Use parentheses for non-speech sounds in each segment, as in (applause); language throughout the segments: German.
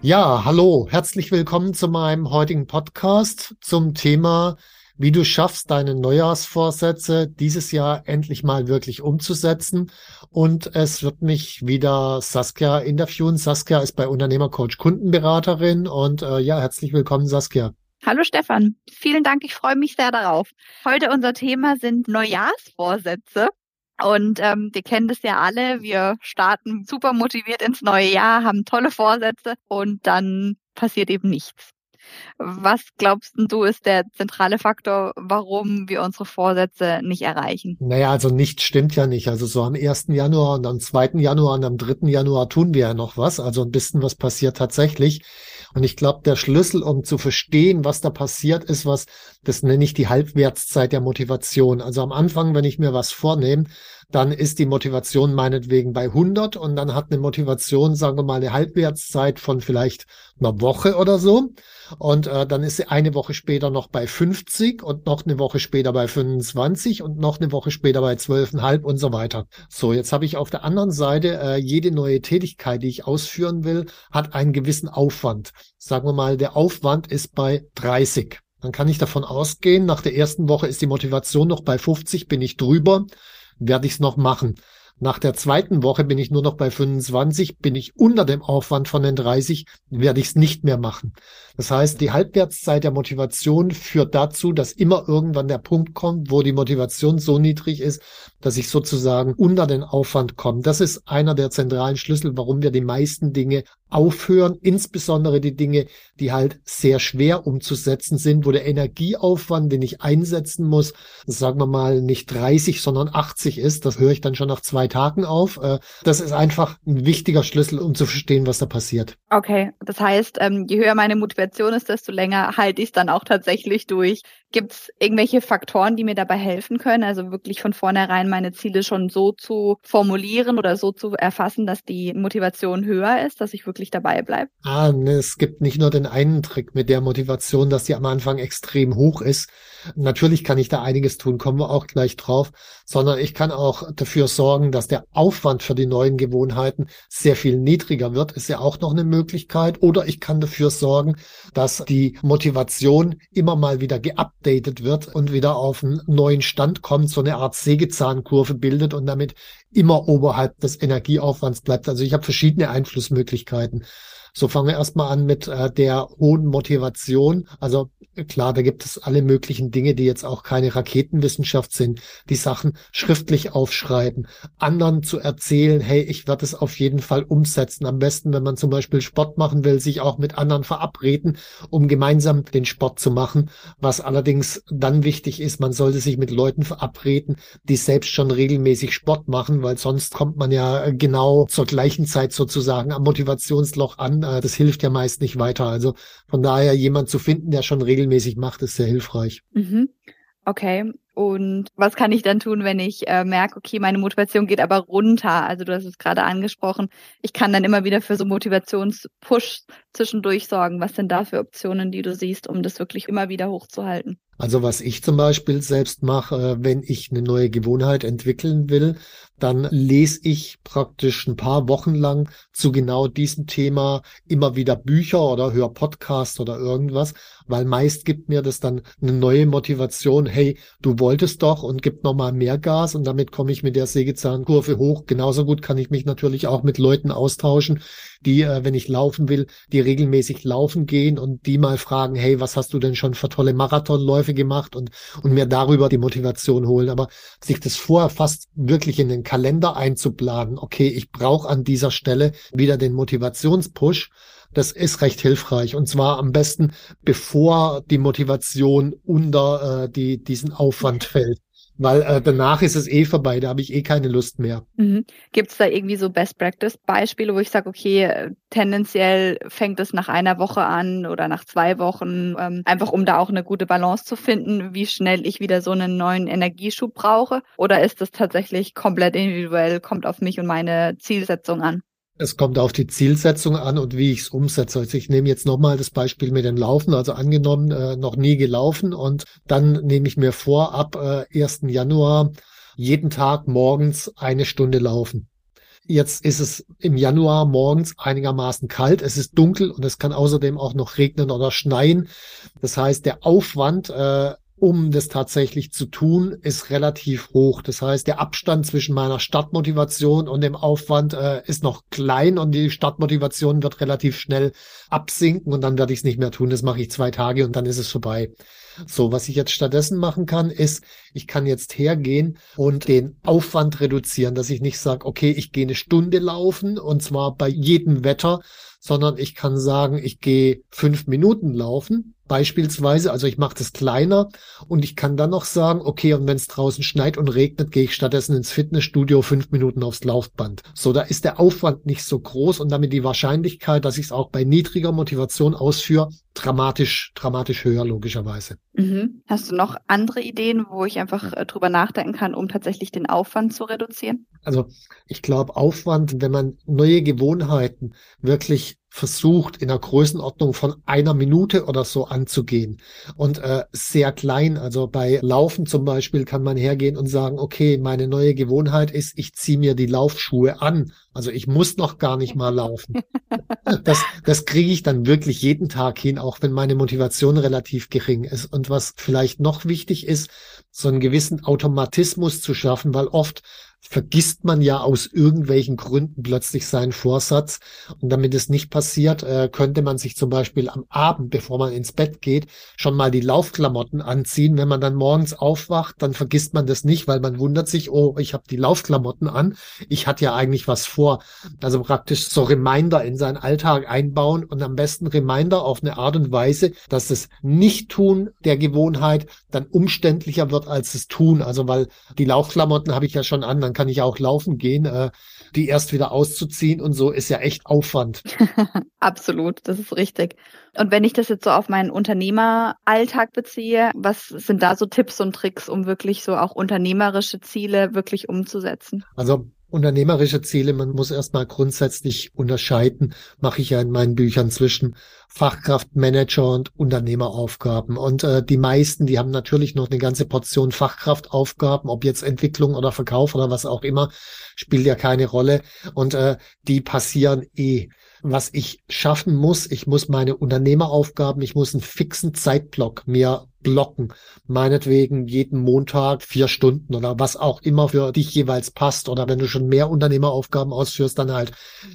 Ja, hallo, herzlich willkommen zu meinem heutigen Podcast zum Thema, wie du schaffst, deine Neujahrsvorsätze dieses Jahr endlich mal wirklich umzusetzen. Und es wird mich wieder Saskia interviewen. Saskia ist bei Unternehmercoach Kundenberaterin und äh, ja, herzlich willkommen, Saskia. Hallo Stefan, vielen Dank, ich freue mich sehr darauf. Heute unser Thema sind Neujahrsvorsätze. Und ähm, wir kennen das ja alle. Wir starten super motiviert ins neue Jahr, haben tolle Vorsätze und dann passiert eben nichts. Was glaubst du ist der zentrale Faktor, warum wir unsere Vorsätze nicht erreichen? Naja, also nichts stimmt ja nicht. Also so am 1. Januar und am 2. Januar und am 3. Januar tun wir ja noch was. Also ein bisschen was passiert tatsächlich. Und ich glaube, der Schlüssel, um zu verstehen, was da passiert, ist was, das nenne ich die Halbwertszeit der Motivation. Also am Anfang, wenn ich mir was vornehme, dann ist die Motivation meinetwegen bei 100 und dann hat eine Motivation, sagen wir mal, eine Halbwertszeit von vielleicht einer Woche oder so. Und äh, dann ist sie eine Woche später noch bei 50 und noch eine Woche später bei 25 und noch eine Woche später bei 12,5 und so weiter. So, jetzt habe ich auf der anderen Seite äh, jede neue Tätigkeit, die ich ausführen will, hat einen gewissen Aufwand. Sagen wir mal, der Aufwand ist bei 30. Dann kann ich davon ausgehen, nach der ersten Woche ist die Motivation noch bei 50, bin ich drüber, werde ich es noch machen. Nach der zweiten Woche bin ich nur noch bei 25, bin ich unter dem Aufwand von den 30, werde ich es nicht mehr machen. Das heißt, die Halbwertszeit der Motivation führt dazu, dass immer irgendwann der Punkt kommt, wo die Motivation so niedrig ist, dass ich sozusagen unter den Aufwand komme. Das ist einer der zentralen Schlüssel, warum wir die meisten Dinge aufhören, insbesondere die Dinge, die halt sehr schwer umzusetzen sind, wo der Energieaufwand, den ich einsetzen muss, sagen wir mal nicht 30, sondern 80 ist. Das höre ich dann schon nach zwei Tagen auf. Äh, das ist einfach ein wichtiger Schlüssel, um zu verstehen, was da passiert. Okay, das heißt, ähm, je höher meine Motivation ist, desto länger halte ich es dann auch tatsächlich durch. Gibt es irgendwelche Faktoren, die mir dabei helfen können? Also wirklich von vornherein meine Ziele schon so zu formulieren oder so zu erfassen, dass die Motivation höher ist, dass ich wirklich dabei bleibe? Ah, ne, es gibt nicht nur den einen Trick mit der Motivation, dass die am Anfang extrem hoch ist, Natürlich kann ich da einiges tun, kommen wir auch gleich drauf, sondern ich kann auch dafür sorgen, dass der Aufwand für die neuen Gewohnheiten sehr viel niedriger wird, ist ja auch noch eine Möglichkeit. Oder ich kann dafür sorgen, dass die Motivation immer mal wieder geupdatet wird und wieder auf einen neuen Stand kommt, so eine Art Sägezahnkurve bildet und damit immer oberhalb des Energieaufwands bleibt. Also ich habe verschiedene Einflussmöglichkeiten. So fangen wir erstmal an mit äh, der hohen Motivation. Also klar, da gibt es alle möglichen Dinge, die jetzt auch keine Raketenwissenschaft sind. Die Sachen schriftlich aufschreiben, anderen zu erzählen, hey, ich werde es auf jeden Fall umsetzen. Am besten, wenn man zum Beispiel Sport machen will, sich auch mit anderen verabreden, um gemeinsam den Sport zu machen. Was allerdings dann wichtig ist, man sollte sich mit Leuten verabreden, die selbst schon regelmäßig Sport machen, weil sonst kommt man ja genau zur gleichen Zeit sozusagen am Motivationsloch an äh, das hilft ja meist nicht weiter. Also von daher jemand zu finden, der schon regelmäßig macht, ist sehr hilfreich. Mhm. Okay. Und was kann ich dann tun, wenn ich äh, merke, okay, meine Motivation geht aber runter? Also du hast es gerade angesprochen. Ich kann dann immer wieder für so Motivationspush zwischendurch sorgen. Was sind da für Optionen, die du siehst, um das wirklich immer wieder hochzuhalten? Also was ich zum Beispiel selbst mache, wenn ich eine neue Gewohnheit entwickeln will, dann lese ich praktisch ein paar Wochen lang zu genau diesem Thema immer wieder Bücher oder höre Podcasts oder irgendwas, weil meist gibt mir das dann eine neue Motivation. Hey, du wolltest doch und gib nochmal mehr Gas und damit komme ich mit der Sägezahnkurve hoch. Genauso gut kann ich mich natürlich auch mit Leuten austauschen, die, äh, wenn ich laufen will, die regelmäßig laufen gehen und die mal fragen, hey, was hast du denn schon für tolle Marathonläufe gemacht und, und mir darüber die Motivation holen. Aber sich das vorher fast wirklich in den Kalender einzuplanen, okay, ich brauche an dieser Stelle wieder den Motivationspush, das ist recht hilfreich. Und zwar am besten, bevor die Motivation unter äh, die, diesen Aufwand (laughs) fällt. Weil äh, danach ist es eh vorbei, da habe ich eh keine Lust mehr. Mhm. Gibt es da irgendwie so Best-Practice-Beispiele, wo ich sage, okay, tendenziell fängt es nach einer Woche an oder nach zwei Wochen, ähm, einfach um da auch eine gute Balance zu finden, wie schnell ich wieder so einen neuen Energieschub brauche? Oder ist das tatsächlich komplett individuell, kommt auf mich und meine Zielsetzung an? Es kommt auf die Zielsetzung an und wie ich es umsetze. Also ich nehme jetzt nochmal das Beispiel mit dem Laufen. Also angenommen, äh, noch nie gelaufen und dann nehme ich mir vor, ab äh, 1. Januar jeden Tag morgens eine Stunde laufen. Jetzt ist es im Januar morgens einigermaßen kalt, es ist dunkel und es kann außerdem auch noch regnen oder schneien. Das heißt, der Aufwand, äh, um das tatsächlich zu tun, ist relativ hoch. Das heißt, der Abstand zwischen meiner Startmotivation und dem Aufwand äh, ist noch klein und die Startmotivation wird relativ schnell absinken und dann werde ich es nicht mehr tun. Das mache ich zwei Tage und dann ist es vorbei. So, was ich jetzt stattdessen machen kann, ist, ich kann jetzt hergehen und den Aufwand reduzieren, dass ich nicht sage, okay, ich gehe eine Stunde laufen und zwar bei jedem Wetter, sondern ich kann sagen, ich gehe fünf Minuten laufen beispielsweise. Also ich mache das kleiner und ich kann dann noch sagen, okay, und wenn es draußen schneit und regnet, gehe ich stattdessen ins Fitnessstudio fünf Minuten aufs Laufband. So, da ist der Aufwand nicht so groß und damit die Wahrscheinlichkeit, dass ich es auch bei niedriger Motivation ausführe, dramatisch, dramatisch höher, logischerweise. Mhm. Hast du noch andere Ideen, wo ich einfach äh, drüber nachdenken kann, um tatsächlich den Aufwand zu reduzieren? Also ich glaube, Aufwand, wenn man neue Gewohnheiten wirklich versucht, in der Größenordnung von einer Minute oder so anzugehen und äh, sehr klein. Also bei Laufen zum Beispiel kann man hergehen und sagen, okay, meine neue Gewohnheit ist, ich ziehe mir die Laufschuhe an. Also ich muss noch gar nicht mal laufen. (laughs) Das, das kriege ich dann wirklich jeden Tag hin, auch wenn meine Motivation relativ gering ist. Und was vielleicht noch wichtig ist, so einen gewissen Automatismus zu schaffen, weil oft vergisst man ja aus irgendwelchen Gründen plötzlich seinen Vorsatz. Und damit es nicht passiert, äh, könnte man sich zum Beispiel am Abend, bevor man ins Bett geht, schon mal die Laufklamotten anziehen. Wenn man dann morgens aufwacht, dann vergisst man das nicht, weil man wundert sich, oh, ich habe die Laufklamotten an. Ich hatte ja eigentlich was vor. Also praktisch so Reminder in seinen Alltag einbauen und am besten Reminder auf eine Art und Weise, dass das Nicht-Tun der Gewohnheit dann umständlicher wird als das Tun. Also weil die Laufklamotten habe ich ja schon an, dann kann ich auch laufen gehen. Äh, die erst wieder auszuziehen und so ist ja echt Aufwand. (laughs) Absolut, das ist richtig. Und wenn ich das jetzt so auf meinen Unternehmeralltag beziehe, was sind da so Tipps und Tricks, um wirklich so auch unternehmerische Ziele wirklich umzusetzen? Also unternehmerische Ziele, man muss erstmal grundsätzlich unterscheiden, mache ich ja in meinen Büchern zwischen Fachkraftmanager und Unternehmeraufgaben. Und äh, die meisten, die haben natürlich noch eine ganze Portion Fachkraftaufgaben, ob jetzt Entwicklung oder Verkauf oder was auch immer, spielt ja keine Rolle. Und äh, die passieren eh was ich schaffen muss. Ich muss meine Unternehmeraufgaben, ich muss einen fixen Zeitblock mir blocken. Meinetwegen jeden Montag vier Stunden oder was auch immer für dich jeweils passt. Oder wenn du schon mehr Unternehmeraufgaben ausführst, dann halt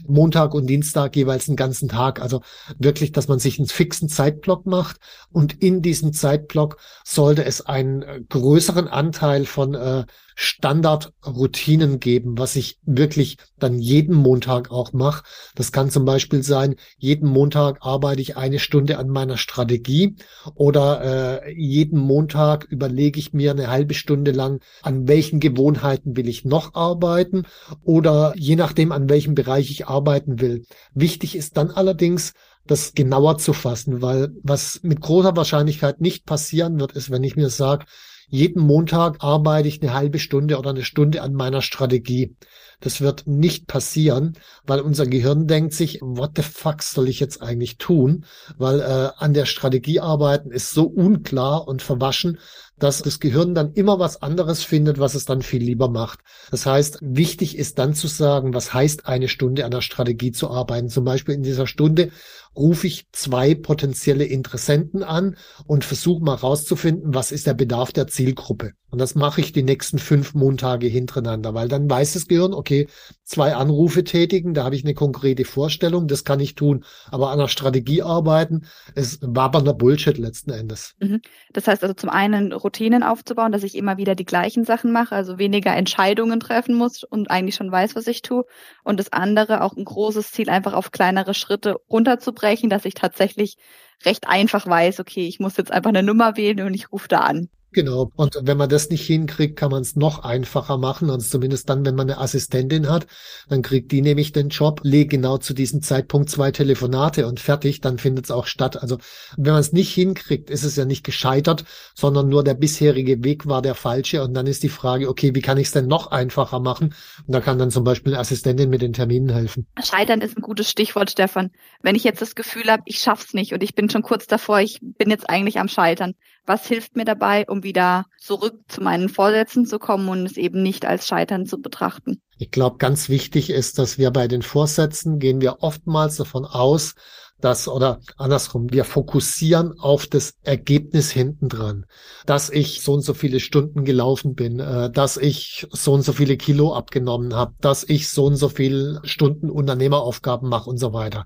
Montag und Dienstag jeweils einen ganzen Tag. Also wirklich, dass man sich einen fixen Zeitblock macht. Und in diesem Zeitblock sollte es einen größeren Anteil von äh, Standardroutinen geben, was ich wirklich dann jeden Montag auch mache. Das kann zum Beispiel sein, jeden Montag arbeite ich eine Stunde an meiner Strategie oder äh, jeden Montag überlege ich mir eine halbe Stunde lang, an welchen Gewohnheiten will ich noch arbeiten oder je nachdem, an welchem Bereich ich arbeiten will. Wichtig ist dann allerdings, das genauer zu fassen, weil was mit großer Wahrscheinlichkeit nicht passieren wird, ist, wenn ich mir sage, jeden Montag arbeite ich eine halbe Stunde oder eine Stunde an meiner Strategie. Das wird nicht passieren, weil unser Gehirn denkt sich, what the fuck soll ich jetzt eigentlich tun? Weil äh, an der Strategie arbeiten ist so unklar und verwaschen, dass das Gehirn dann immer was anderes findet, was es dann viel lieber macht. Das heißt, wichtig ist dann zu sagen, was heißt eine Stunde an der Strategie zu arbeiten. Zum Beispiel in dieser Stunde rufe ich zwei potenzielle Interessenten an und versuche mal rauszufinden, was ist der Bedarf der Zielgruppe. Und das mache ich die nächsten fünf Montage hintereinander, weil dann weiß das Gehirn, okay, zwei Anrufe tätigen, da habe ich eine konkrete Vorstellung, das kann ich tun. Aber an der Strategie arbeiten, ist wabernder Bullshit letzten Endes. Mhm. Das heißt also zum einen Routinen aufzubauen, dass ich immer wieder die gleichen Sachen mache, also weniger Entscheidungen treffen muss und eigentlich schon weiß, was ich tue. Und das andere auch ein großes Ziel, einfach auf kleinere Schritte runterzubrechen, dass ich tatsächlich recht einfach weiß, okay, ich muss jetzt einfach eine Nummer wählen und ich rufe da an. Genau. Und wenn man das nicht hinkriegt, kann man es noch einfacher machen. Und zumindest dann, wenn man eine Assistentin hat, dann kriegt die nämlich den Job, leg genau zu diesem Zeitpunkt zwei Telefonate und fertig, dann findet es auch statt. Also wenn man es nicht hinkriegt, ist es ja nicht gescheitert, sondern nur der bisherige Weg war der falsche. Und dann ist die Frage, okay, wie kann ich es denn noch einfacher machen? Und da kann dann zum Beispiel eine Assistentin mit den Terminen helfen. Scheitern ist ein gutes Stichwort, Stefan. Wenn ich jetzt das Gefühl habe, ich schaff's nicht und ich bin schon kurz davor, ich bin jetzt eigentlich am Scheitern. Was hilft mir dabei, um wieder zurück zu meinen Vorsätzen zu kommen und es eben nicht als Scheitern zu betrachten. Ich glaube, ganz wichtig ist, dass wir bei den Vorsätzen gehen wir oftmals davon aus, dass, oder andersrum, wir fokussieren auf das Ergebnis hinten dran, dass ich so und so viele Stunden gelaufen bin, äh, dass ich so und so viele Kilo abgenommen habe, dass ich so und so viele Stunden Unternehmeraufgaben mache und so weiter.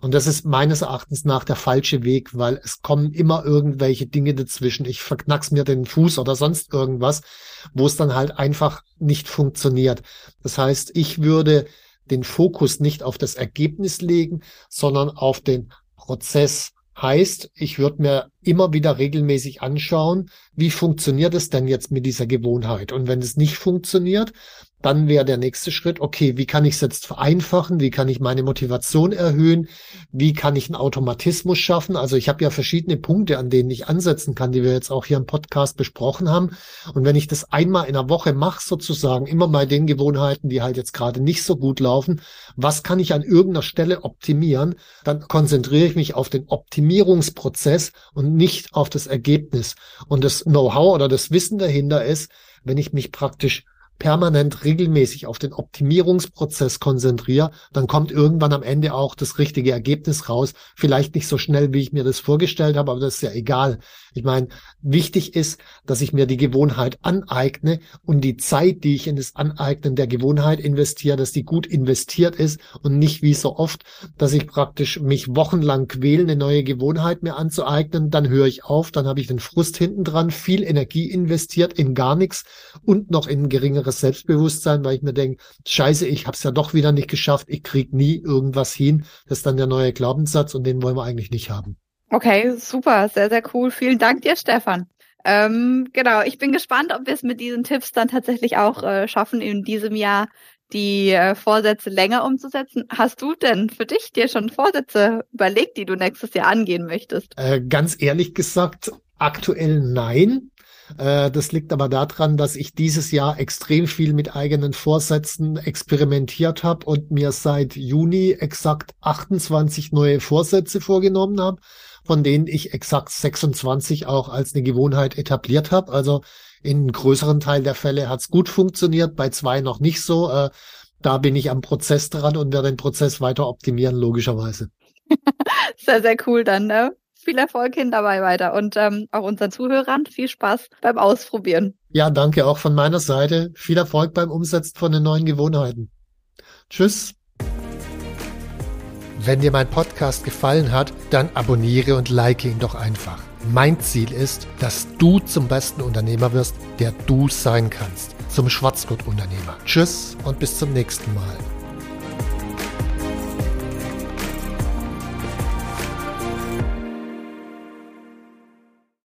Und das ist meines Erachtens nach der falsche Weg, weil es kommen immer irgendwelche Dinge dazwischen. Ich verknack's mir den Fuß oder sonst irgendwas, wo es dann halt einfach nicht funktioniert. Das heißt, ich würde den Fokus nicht auf das Ergebnis legen, sondern auf den Prozess. Heißt, ich würde mir immer wieder regelmäßig anschauen, wie funktioniert es denn jetzt mit dieser Gewohnheit? Und wenn es nicht funktioniert, dann wäre der nächste Schritt, okay, wie kann ich es jetzt vereinfachen? Wie kann ich meine Motivation erhöhen? Wie kann ich einen Automatismus schaffen? Also ich habe ja verschiedene Punkte, an denen ich ansetzen kann, die wir jetzt auch hier im Podcast besprochen haben. Und wenn ich das einmal in der Woche mache, sozusagen, immer bei den Gewohnheiten, die halt jetzt gerade nicht so gut laufen, was kann ich an irgendeiner Stelle optimieren? Dann konzentriere ich mich auf den Optimierungsprozess und nicht auf das Ergebnis. Und das Know-how oder das Wissen dahinter ist, wenn ich mich praktisch permanent regelmäßig auf den Optimierungsprozess konzentriere, dann kommt irgendwann am Ende auch das richtige Ergebnis raus. Vielleicht nicht so schnell, wie ich mir das vorgestellt habe, aber das ist ja egal. Ich meine, wichtig ist, dass ich mir die Gewohnheit aneigne und die Zeit, die ich in das Aneignen der Gewohnheit investiere, dass die gut investiert ist und nicht wie so oft, dass ich praktisch mich wochenlang quäle, eine neue Gewohnheit mir anzueignen, dann höre ich auf, dann habe ich den Frust hinten dran, viel Energie investiert in gar nichts und noch in geringeres inneres Selbstbewusstsein, weil ich mir denke, scheiße, ich habe es ja doch wieder nicht geschafft, ich krieg nie irgendwas hin. Das ist dann der neue Glaubenssatz und den wollen wir eigentlich nicht haben. Okay, super, sehr, sehr cool. Vielen Dank dir, Stefan. Ähm, genau, ich bin gespannt, ob wir es mit diesen Tipps dann tatsächlich auch äh, schaffen, in diesem Jahr die äh, Vorsätze länger umzusetzen. Hast du denn für dich dir schon Vorsätze überlegt, die du nächstes Jahr angehen möchtest? Äh, ganz ehrlich gesagt, aktuell nein. Äh, das liegt aber daran, dass ich dieses Jahr extrem viel mit eigenen Vorsätzen experimentiert habe und mir seit Juni exakt 28 neue Vorsätze vorgenommen habe, von denen ich exakt 26 auch als eine Gewohnheit etabliert habe. Also in größeren Teil der Fälle hat es gut funktioniert, bei zwei noch nicht so. Äh, da bin ich am Prozess dran und werde den Prozess weiter optimieren, logischerweise. (laughs) sehr, sehr cool dann, ne? Viel Erfolg hin dabei weiter und ähm, auch unseren Zuhörern viel Spaß beim Ausprobieren. Ja, danke auch von meiner Seite. Viel Erfolg beim Umsetzen von den neuen Gewohnheiten. Tschüss. Wenn dir mein Podcast gefallen hat, dann abonniere und like ihn doch einfach. Mein Ziel ist, dass du zum besten Unternehmer wirst, der du sein kannst. Zum Schwarzgurt-Unternehmer. Tschüss und bis zum nächsten Mal.